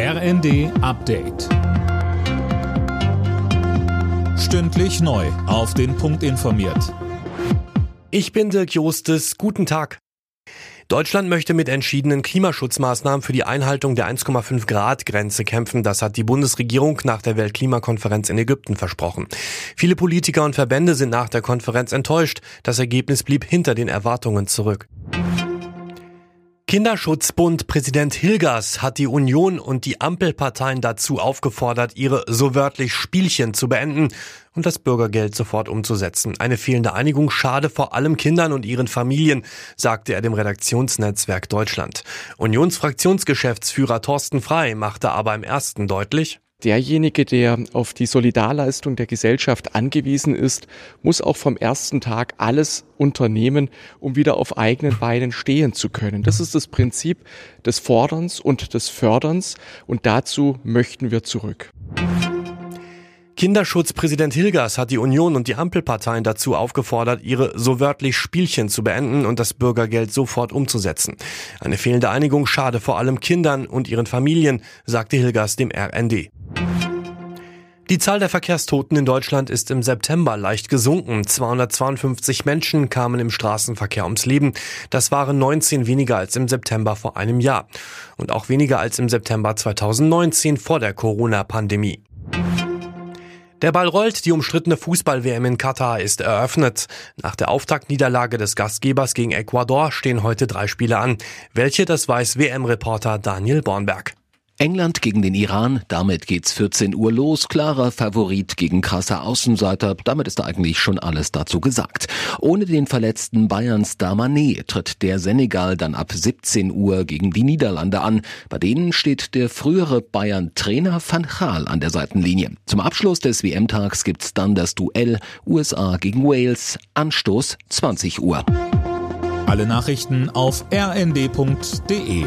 RND Update. Stündlich neu. Auf den Punkt informiert. Ich bin Dirk Jostes. Guten Tag. Deutschland möchte mit entschiedenen Klimaschutzmaßnahmen für die Einhaltung der 1,5 Grad Grenze kämpfen. Das hat die Bundesregierung nach der Weltklimakonferenz in Ägypten versprochen. Viele Politiker und Verbände sind nach der Konferenz enttäuscht. Das Ergebnis blieb hinter den Erwartungen zurück. Kinderschutzbund Präsident Hilgers hat die Union und die Ampelparteien dazu aufgefordert, ihre so wörtlich Spielchen zu beenden und das Bürgergeld sofort umzusetzen. Eine fehlende Einigung schade vor allem Kindern und ihren Familien, sagte er dem Redaktionsnetzwerk Deutschland. Unionsfraktionsgeschäftsführer Thorsten Frei machte aber im ersten deutlich, Derjenige, der auf die Solidarleistung der Gesellschaft angewiesen ist, muss auch vom ersten Tag alles unternehmen, um wieder auf eigenen Beinen stehen zu können. Das ist das Prinzip des Forderns und des Förderns und dazu möchten wir zurück. Kinderschutzpräsident Hilgers hat die Union und die Ampelparteien dazu aufgefordert, ihre so wörtlich Spielchen zu beenden und das Bürgergeld sofort umzusetzen. Eine fehlende Einigung schade vor allem Kindern und ihren Familien, sagte Hilgers dem RND. Die Zahl der Verkehrstoten in Deutschland ist im September leicht gesunken. 252 Menschen kamen im Straßenverkehr ums Leben. Das waren 19 weniger als im September vor einem Jahr. Und auch weniger als im September 2019 vor der Corona-Pandemie. Der Ball rollt, die umstrittene Fußball-WM in Katar ist eröffnet. Nach der Auftaktniederlage des Gastgebers gegen Ecuador stehen heute drei Spiele an. Welche, das weiß WM-Reporter Daniel Bornberg. England gegen den Iran, damit geht's 14 Uhr los. Klarer Favorit gegen krasser Außenseiter, damit ist da eigentlich schon alles dazu gesagt. Ohne den verletzten Bayerns Damané tritt der Senegal dann ab 17 Uhr gegen die Niederlande an. Bei denen steht der frühere Bayern-Trainer Van Gaal an der Seitenlinie. Zum Abschluss des WM-Tags gibt's dann das Duell USA gegen Wales. Anstoß 20 Uhr. Alle Nachrichten auf rnd.de